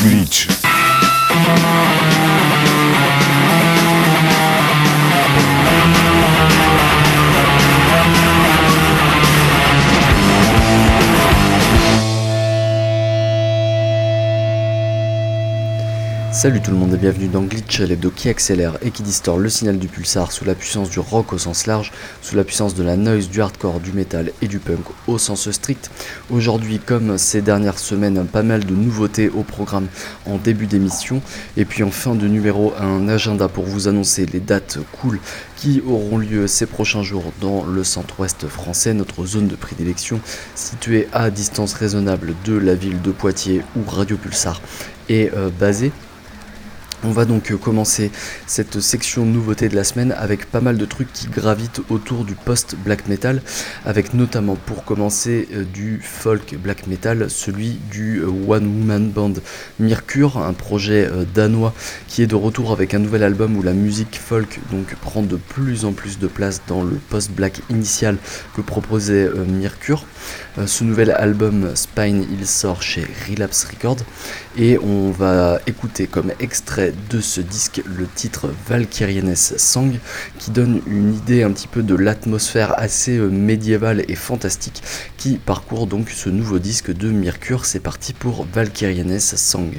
Glitch. Salut tout le monde et bienvenue dans Glitch, l'hebdo qui accélère et qui distord le signal du pulsar sous la puissance du rock au sens large, sous la puissance de la noise, du hardcore, du metal et du punk au sens strict. Aujourd'hui, comme ces dernières semaines, pas mal de nouveautés au programme en début d'émission. Et puis en fin de numéro, un agenda pour vous annoncer les dates cool qui auront lieu ces prochains jours dans le centre-ouest français, notre zone de prédilection située à distance raisonnable de la ville de Poitiers où Radio Pulsar est euh, basée. On va donc euh, commencer cette section nouveauté de la semaine avec pas mal de trucs qui gravitent autour du post-black metal, avec notamment pour commencer euh, du folk black metal, celui du euh, One Woman Band Mercure, un projet danois qui est de retour avec un nouvel album où la musique folk donc prend de plus en plus de place dans le post-black initial que proposait Mercure. Ce nouvel album Spine il sort chez Relapse Records et on va écouter comme extrait de ce disque le titre Valkyrienes Sang qui donne une idée un petit peu de l'atmosphère assez euh, médiévale et fantastique qui parcourt donc ce nouveau disque de Mercure. C'est parti pour Valkyrienes Sang.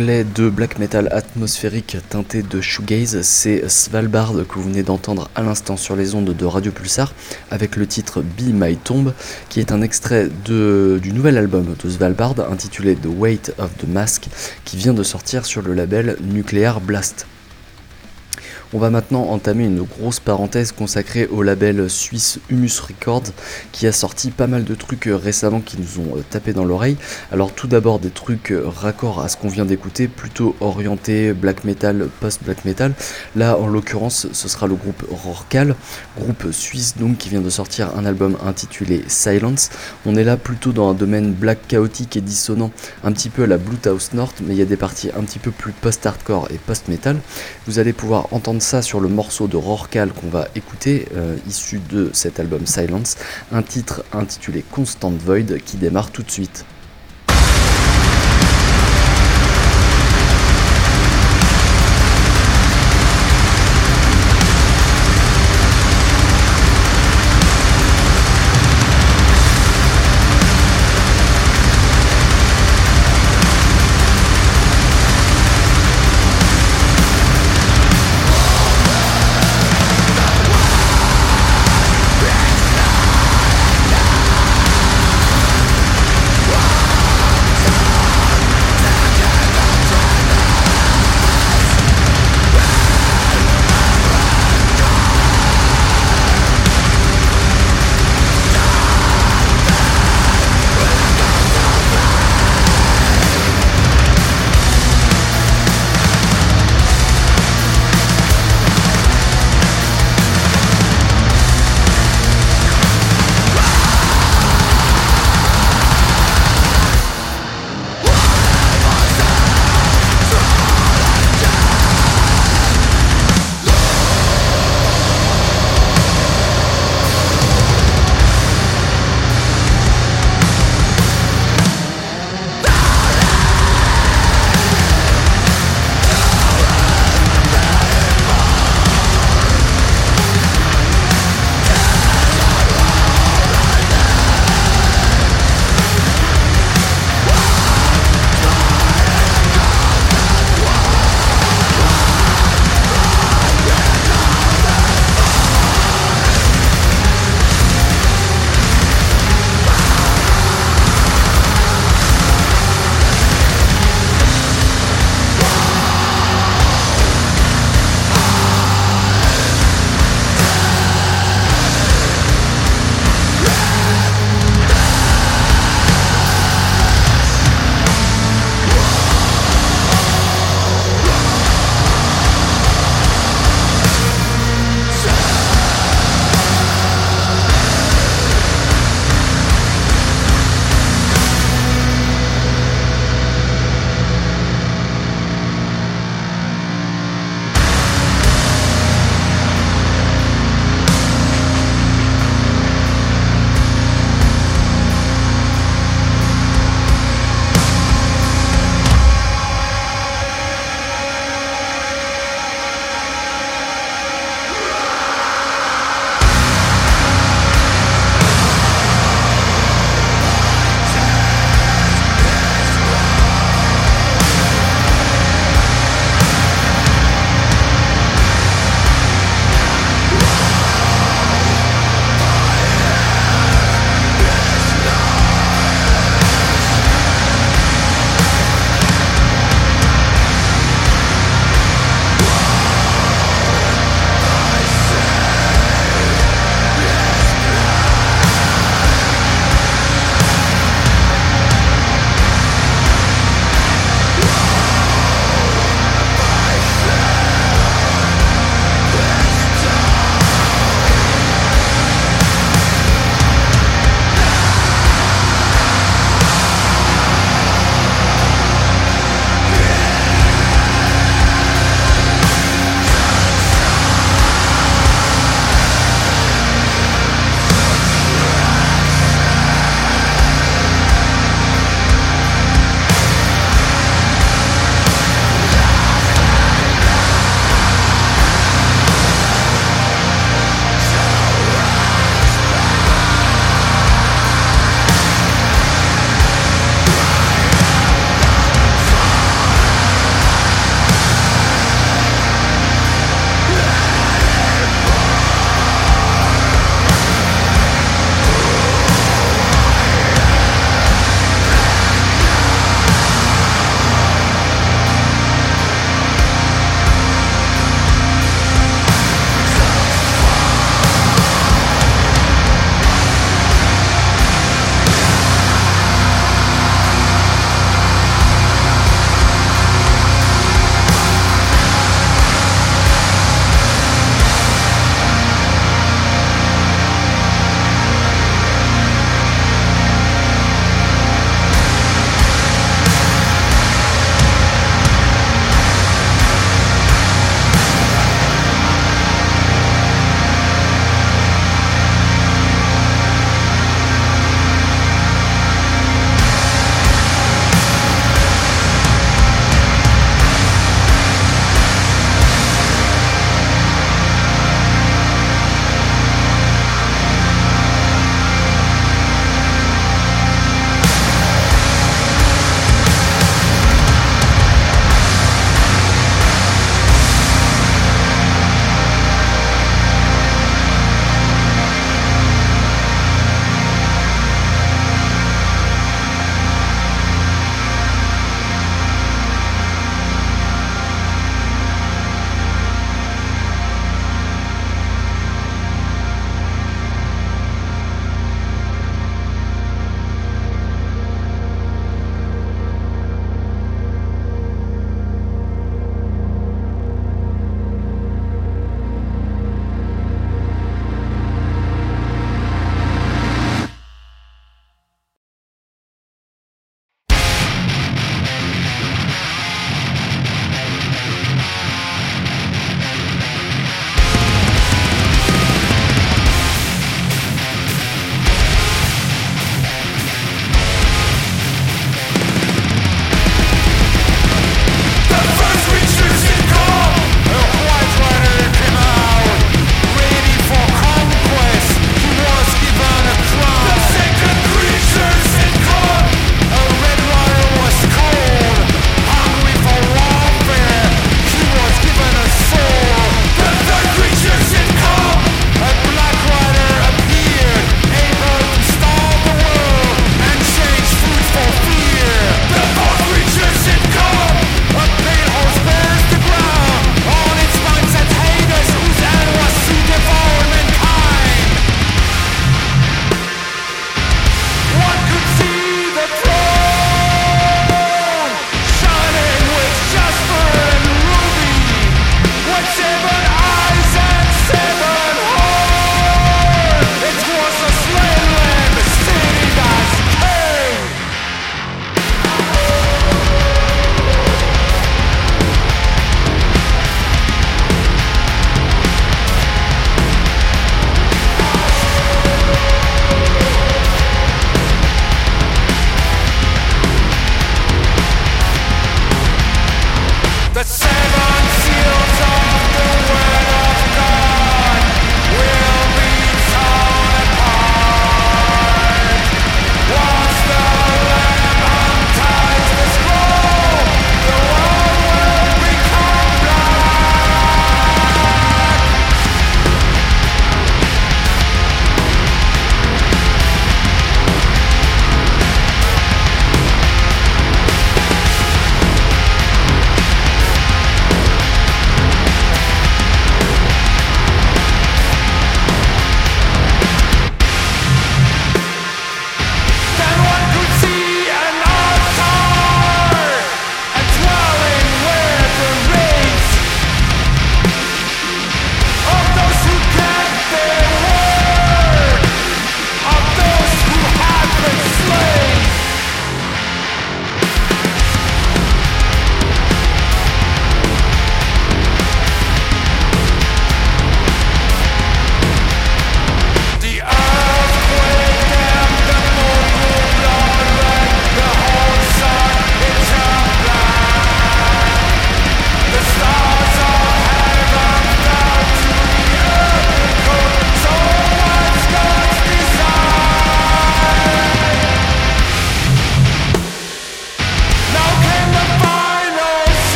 Anglais de black metal atmosphérique teinté de shoegaze, c'est Svalbard que vous venez d'entendre à l'instant sur les ondes de Radio Pulsar avec le titre Be My Tomb qui est un extrait du nouvel album de Svalbard intitulé The Weight of the Mask qui vient de sortir sur le label Nuclear Blast. On va maintenant entamer une grosse parenthèse consacrée au label suisse Humus Records qui a sorti pas mal de trucs euh, récemment qui nous ont euh, tapé dans l'oreille. Alors tout d'abord des trucs euh, raccords à ce qu'on vient d'écouter, plutôt orientés black metal, post-black metal. Là en l'occurrence ce sera le groupe Rorcal, groupe suisse donc qui vient de sortir un album intitulé Silence. On est là plutôt dans un domaine black chaotique et dissonant, un petit peu à la Blue House North, mais il y a des parties un petit peu plus post-hardcore et post-metal. Vous allez pouvoir entendre ça sur le morceau de Rorcal qu'on va écouter, euh, issu de cet album Silence, un titre intitulé Constant Void qui démarre tout de suite.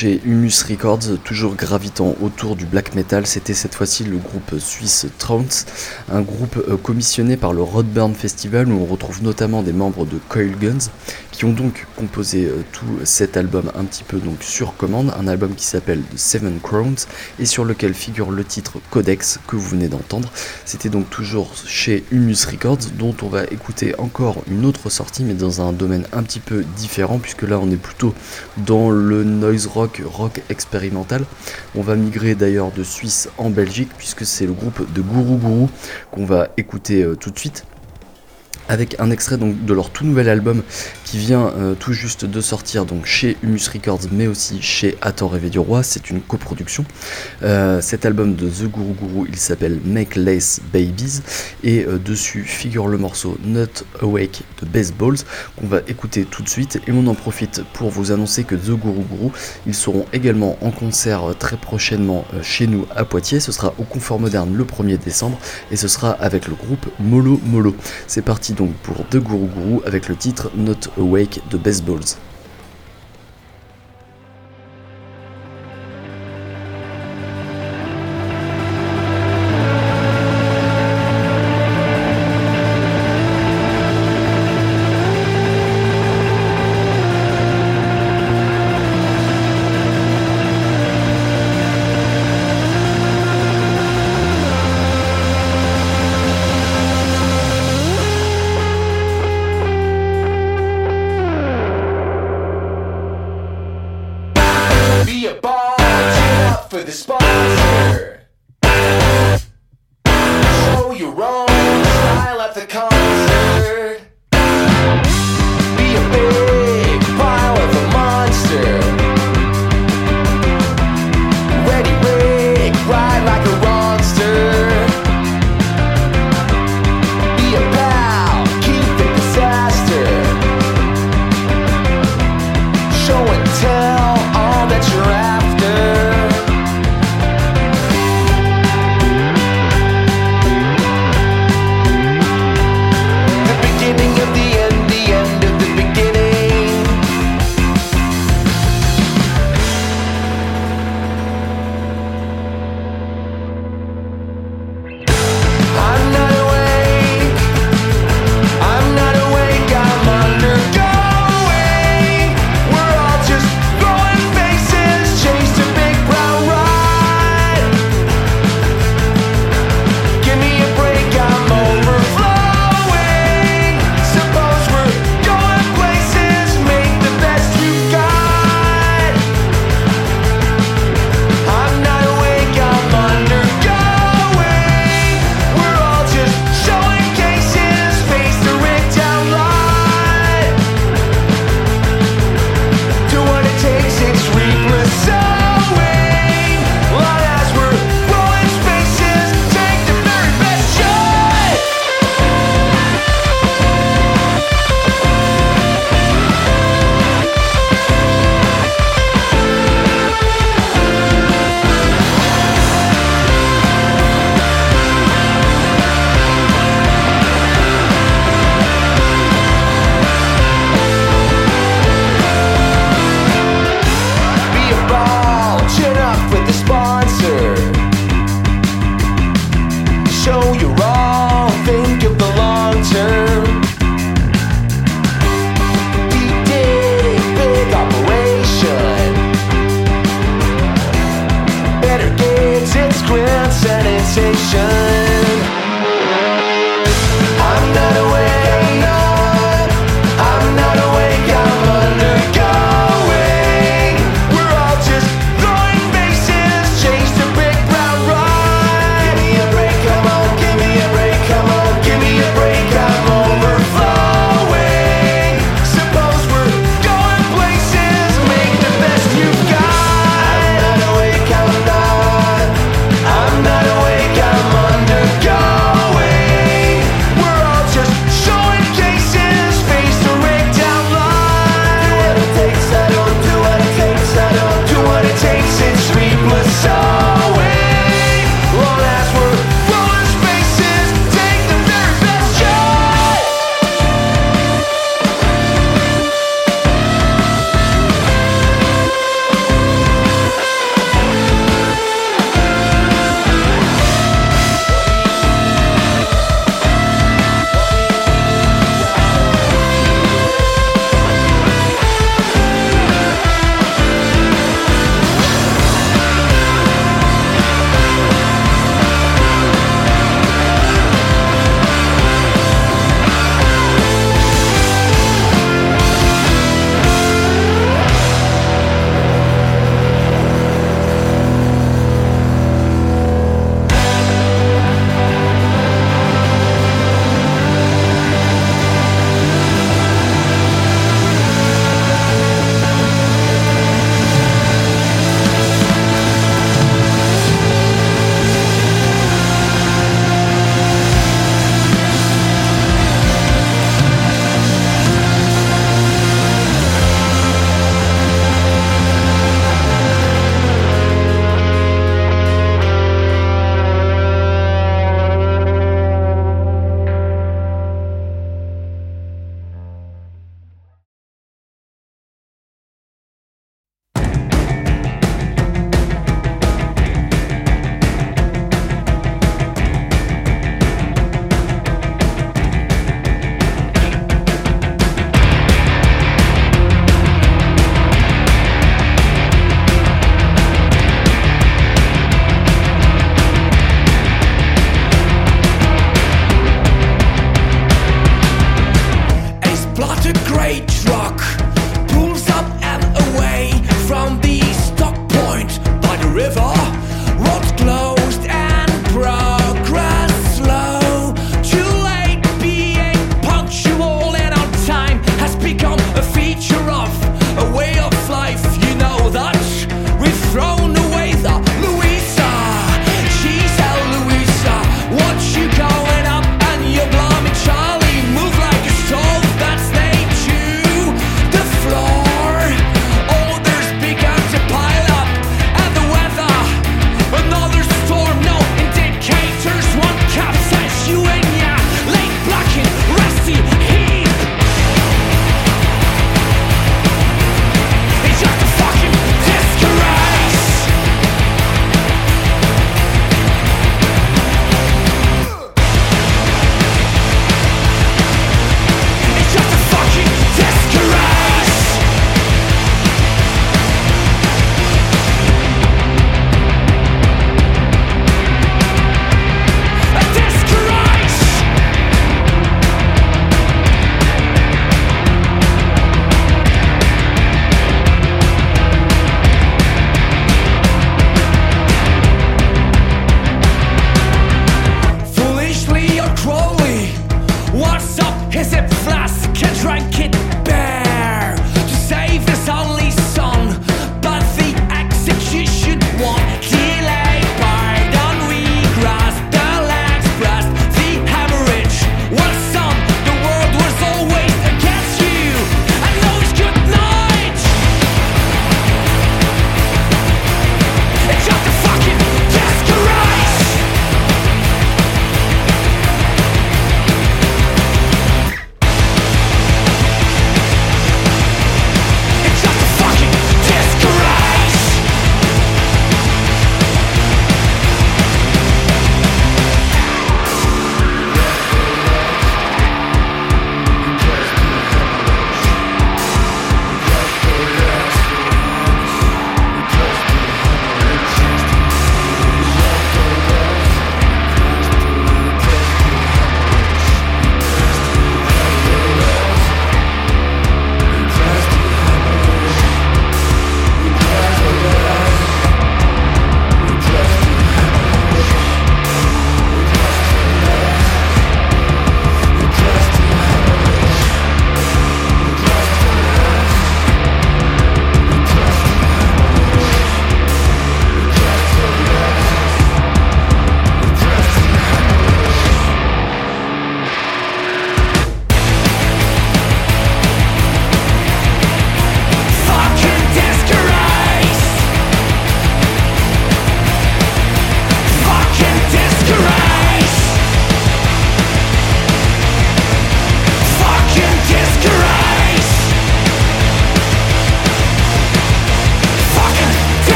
Chez Humus Records, toujours gravitant autour du black metal, c'était cette fois-ci le groupe suisse Trounce, un groupe euh, commissionné par le Rodburn Festival où on retrouve notamment des membres de Coil Guns qui ont donc composé euh, tout cet album un petit peu donc sur commande, un album qui s'appelle The Seven Crowns et sur lequel figure le titre Codex que vous venez d'entendre. C'était donc toujours chez Humus Records dont on va écouter encore une autre sortie mais dans un domaine un petit peu différent puisque là on est plutôt dans le noise rock, rock expérimental. On va migrer d'ailleurs de Suisse en Belgique puisque c'est le groupe de Guru Guru qu'on va écouter euh, tout de suite avec un extrait donc de leur tout nouvel album qui vient euh, tout juste de sortir donc chez Humus Records mais aussi chez Attends rêver du roi, c'est une coproduction. Euh, cet album de The Guru Guru il s'appelle Make Lace Babies et euh, dessus figure le morceau Not Awake de Baseballs qu'on va écouter tout de suite et on en profite pour vous annoncer que The Guru Guru ils seront également en concert très prochainement chez nous à Poitiers, ce sera au Confort Moderne le 1er décembre et ce sera avec le groupe Molo Molo. C'est parti donc pour The Guru Guru avec le titre Not Awake de Baseballs. show you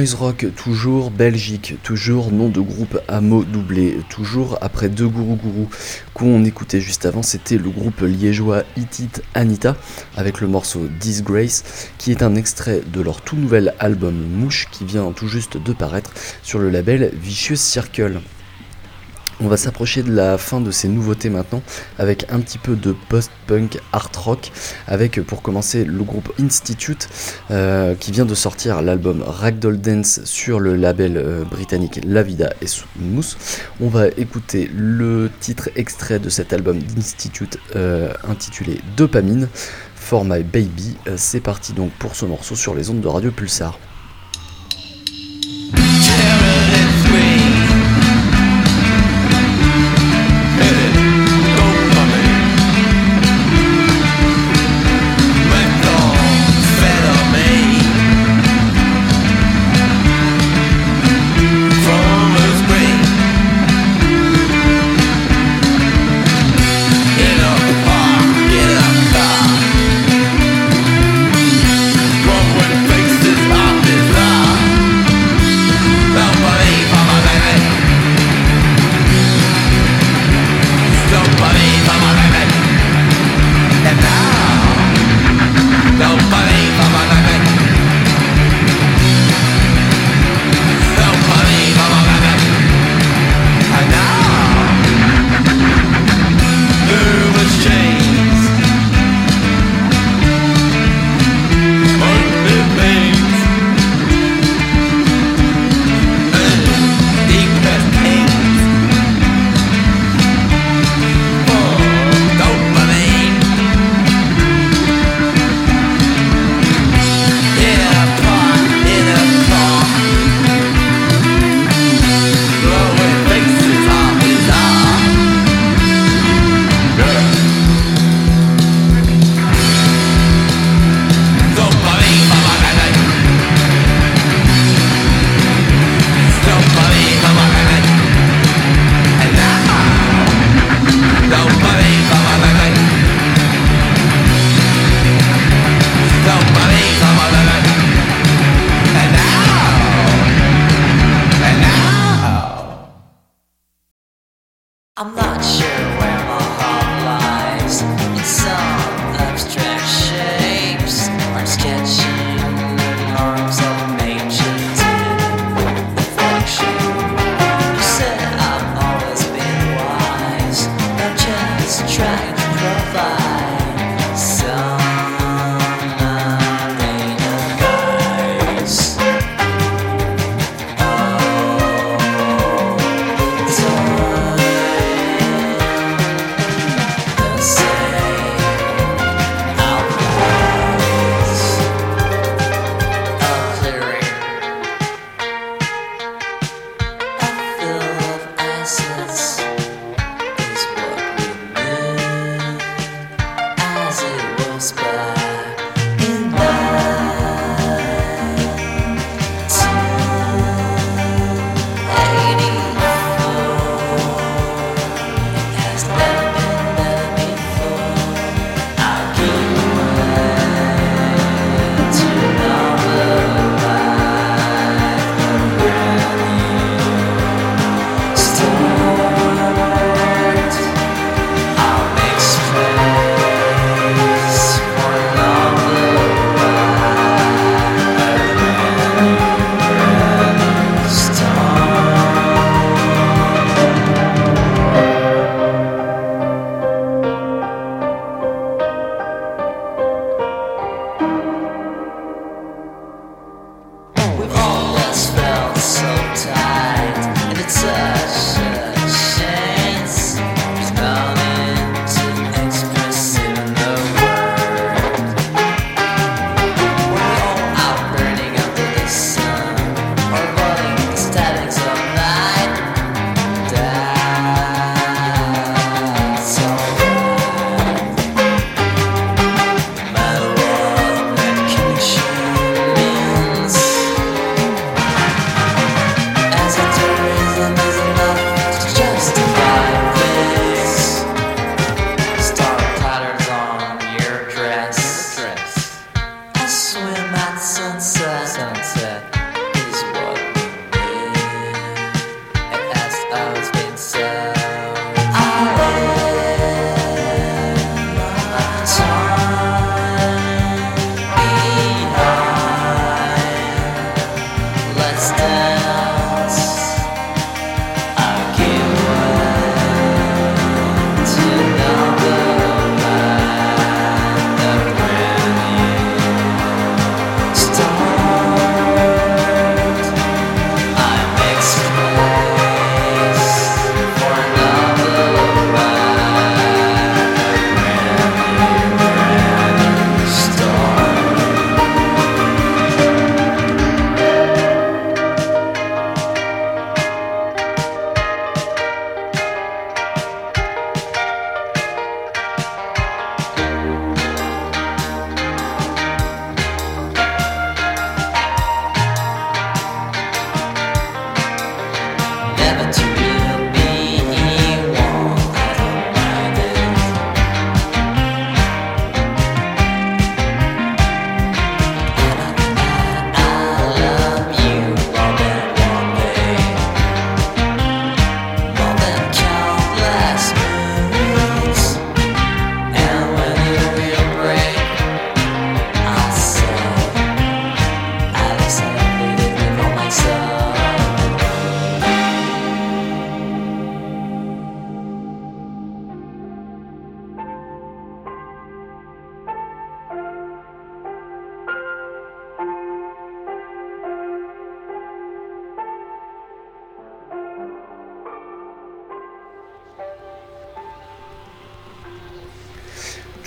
Noise Rock toujours, Belgique toujours, nom de groupe à mots doublés toujours, après deux gourou gourou qu'on écoutait juste avant, c'était le groupe liégeois Itit Anita avec le morceau Disgrace qui est un extrait de leur tout nouvel album Mouche qui vient tout juste de paraître sur le label Vicious Circle. On va s'approcher de la fin de ces nouveautés maintenant avec un petit peu de post-punk art rock avec pour commencer le groupe Institute euh, qui vient de sortir l'album Ragdoll Dance sur le label euh, britannique La Vida et Mousse. On va écouter le titre extrait de cet album d'Institute euh, intitulé Dopamine for My Baby. C'est parti donc pour ce morceau sur les ondes de Radio Pulsar.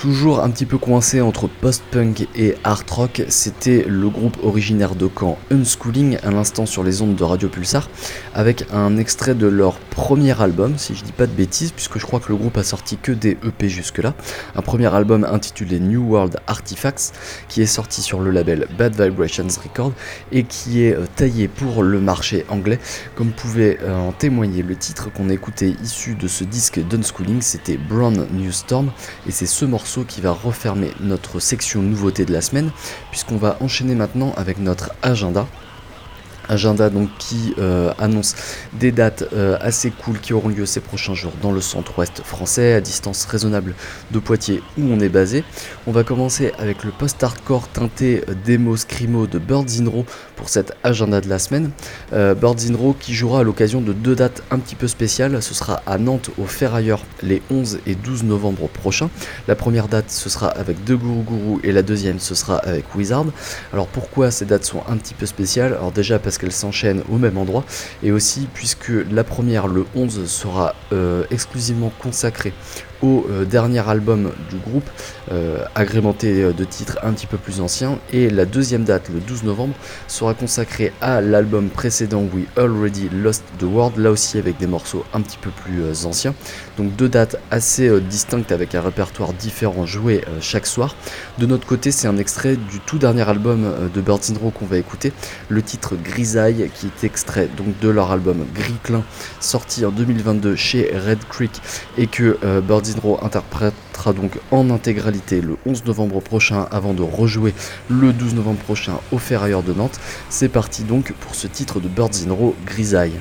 Toujours un petit peu coincé entre post-punk et art rock, c'était le groupe originaire de Caen Unschooling, à l'instant sur les ondes de Radio Pulsar, avec un extrait de leur premier album, si je dis pas de bêtises, puisque je crois que le groupe a sorti que des EP jusque-là. Un premier album intitulé New World Artifacts, qui est sorti sur le label Bad Vibrations Record et qui est euh, taillé pour le marché anglais. Comme pouvait euh, en témoigner le titre qu'on écoutait issu de ce disque d'Unschooling, c'était Brown New Storm, et c'est ce morceau qui va refermer notre section nouveauté de la semaine, puisqu'on va enchaîner maintenant avec notre agenda agenda donc qui euh, annonce des dates euh, assez cool qui auront lieu ces prochains jours dans le centre-ouest français à distance raisonnable de Poitiers où on est basé. On va commencer avec le post-hardcore teinté euh, démo scrimo de Birds in Row pour cet agenda de la semaine. Birds in Row qui jouera à l'occasion de deux dates un petit peu spéciales. Ce sera à Nantes au Ferrailleur les 11 et 12 novembre prochains. La première date ce sera avec De Guru Guru et la deuxième ce sera avec Wizard. Alors pourquoi ces dates sont un petit peu spéciales? Alors déjà parce qu'elles s'enchaînent au même endroit, et aussi puisque la première, le 11, sera euh, exclusivement consacrée au euh, dernier album du groupe, euh, agrémenté euh, de titres un petit peu plus anciens. Et la deuxième date, le 12 novembre, sera consacrée à l'album précédent We Already Lost the World, là aussi avec des morceaux un petit peu plus anciens. Donc deux dates assez distinctes avec un répertoire différent joué chaque soir. De notre côté, c'est un extrait du tout dernier album de Birds in Row qu'on va écouter, le titre Grisaille, qui est extrait donc de leur album Gris Clin, sorti en 2022 chez Red Creek, et que Birds interprétera donc en intégralité le 11 novembre prochain avant de rejouer le 12 novembre prochain au Ferrailleur de Nantes. C'est parti donc pour ce titre de Birds in Row Grisaille.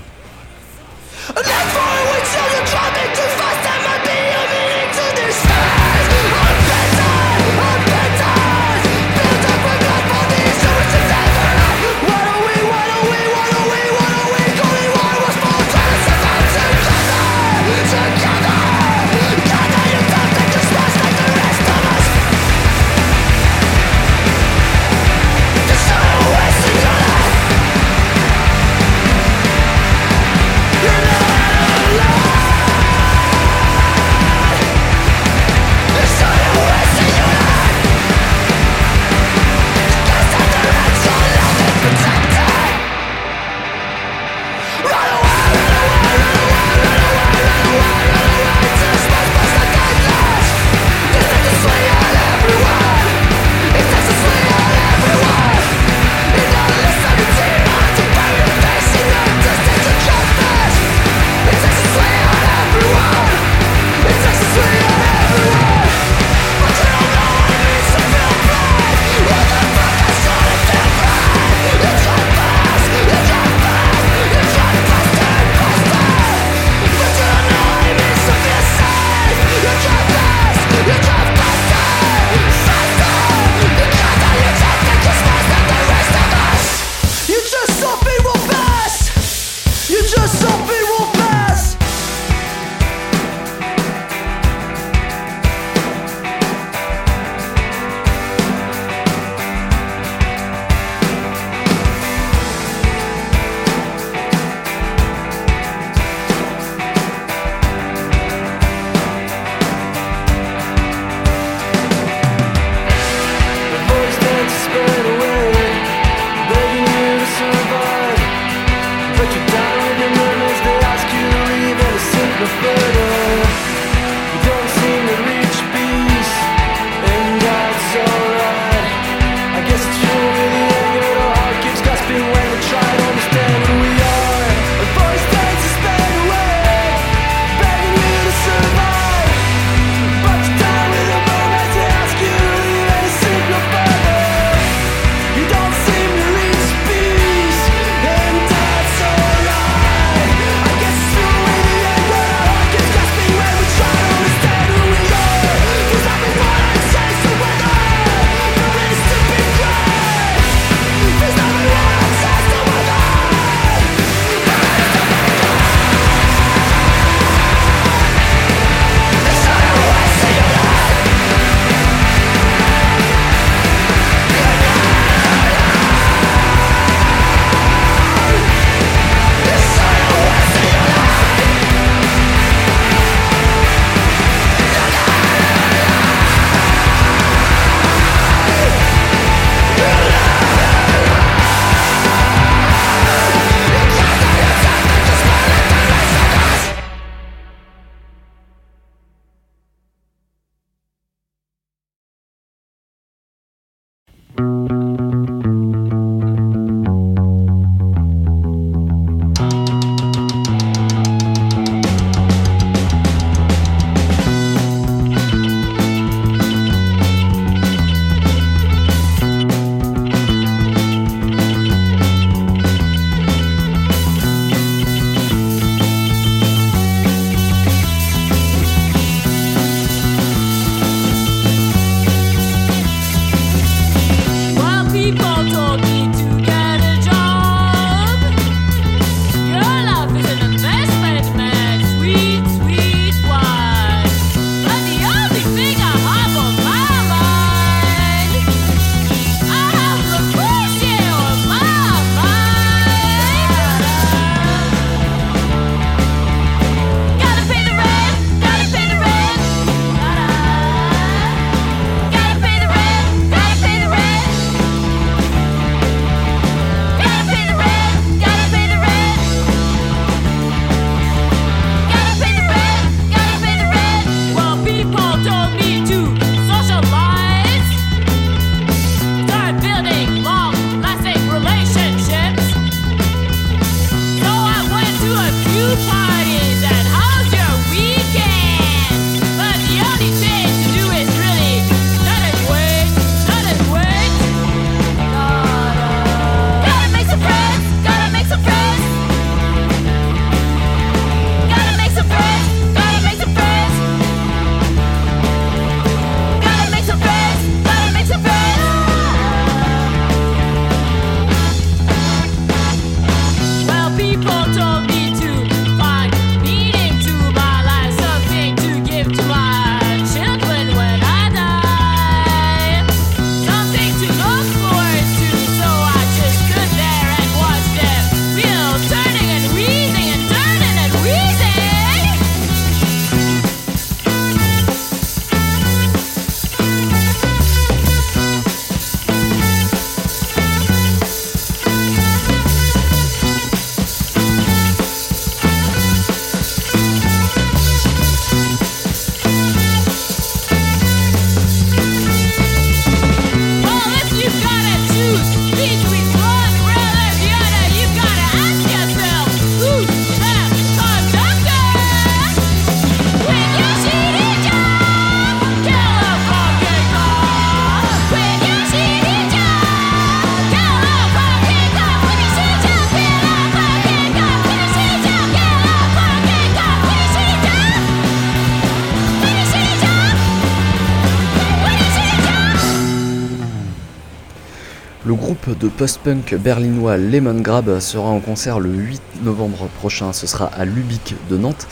De post-punk berlinois Lemon Grab sera en concert le 8 novembre prochain, ce sera à Lubic de Nantes.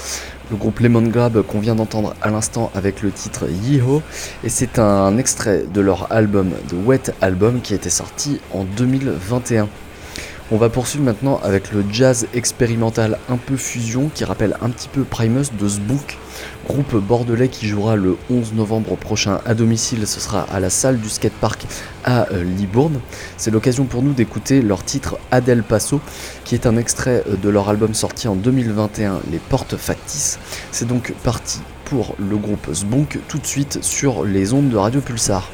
Le groupe Lemon Grab qu'on vient d'entendre à l'instant avec le titre Yeehaw et c'est un extrait de leur album The Wet Album qui a été sorti en 2021. On va poursuivre maintenant avec le jazz expérimental un peu fusion qui rappelle un petit peu Primus de Zbook, groupe bordelais qui jouera le 11 novembre prochain à domicile, ce sera à la salle du skatepark à euh, Libourne. C'est l'occasion pour nous d'écouter leur titre Adel Paso, qui est un extrait euh, de leur album sorti en 2021, Les Portes Factices. C'est donc parti pour le groupe Zbonk tout de suite sur les ondes de Radio Pulsar.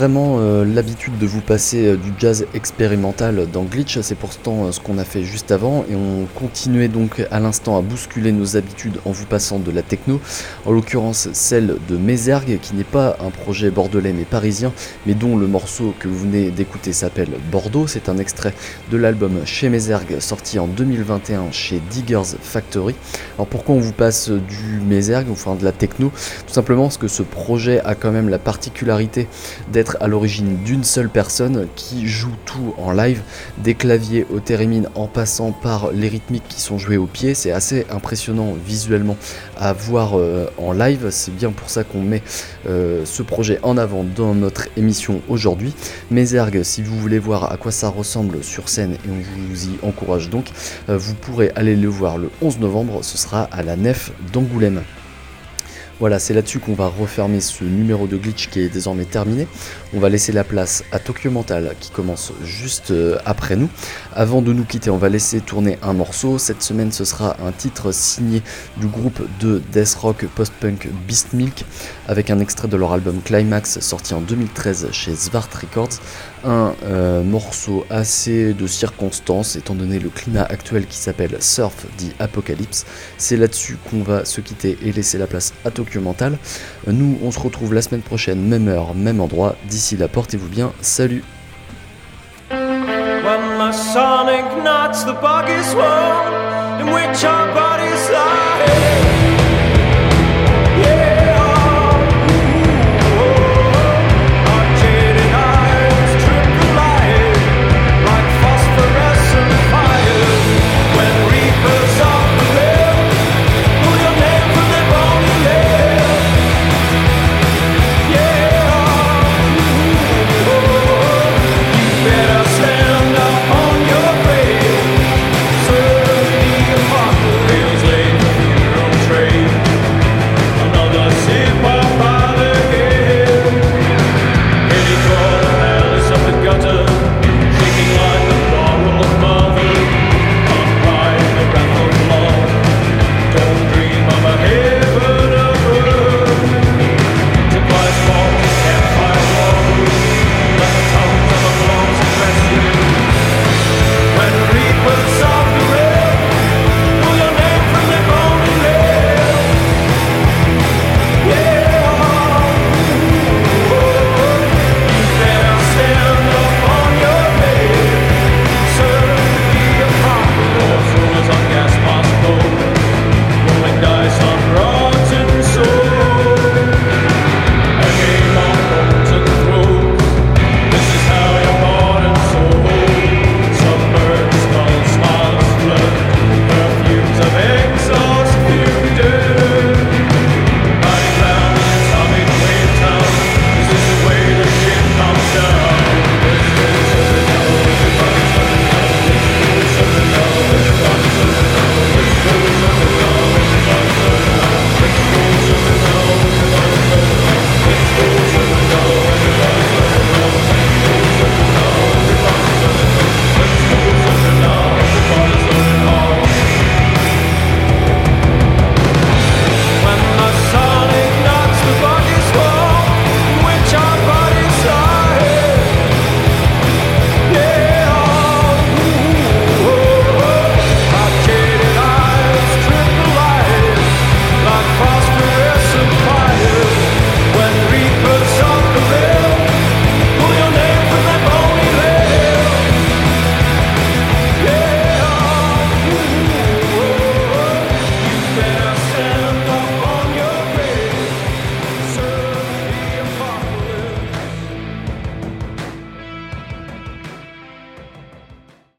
Vraiment euh, l'habitude de vous passer euh, du jazz expérimental dans Glitch, c'est pourtant euh, ce qu'on a fait juste avant. Et on continuait donc à l'instant à bousculer nos habitudes en vous passant de la techno, en l'occurrence celle de Mézergue qui n'est pas un projet bordelais mais parisien mais dont le morceau que vous venez d'écouter s'appelle Bordeaux, c'est un extrait de l'album Chez Mézergue sorti en 2021 chez Diggers Factory. Alors pourquoi on vous passe du Mézergue, enfin de la techno? Tout simplement parce que ce projet a quand même la particularité d'être à l'origine d'une seule personne qui joue tout en live, des claviers au thérémine en passant par les rythmiques qui sont joués au pied. C'est assez impressionnant visuellement à voir euh, en live. C'est bien pour ça qu'on met euh, ce projet en avant dans notre émission aujourd'hui. Mézergue, si vous voulez voir à quoi ça ressemble sur scène et on vous y encourage donc, euh, vous pourrez aller le voir le 11 novembre. Ce sera à la nef d'Angoulême. Voilà, c'est là-dessus qu'on va refermer ce numéro de glitch qui est désormais terminé. On va laisser la place à Tokyo Mental qui commence juste euh, après nous. Avant de nous quitter, on va laisser tourner un morceau. Cette semaine, ce sera un titre signé du groupe de death rock post-punk Beast Milk avec un extrait de leur album Climax sorti en 2013 chez Zwart Records un euh, morceau assez de circonstance étant donné le climat actuel qui s'appelle Surf the Apocalypse. C'est là-dessus qu'on va se quitter et laisser la place à Tokyo Mental. Nous, on se retrouve la semaine prochaine, même heure, même endroit. D'ici là, portez-vous bien. Salut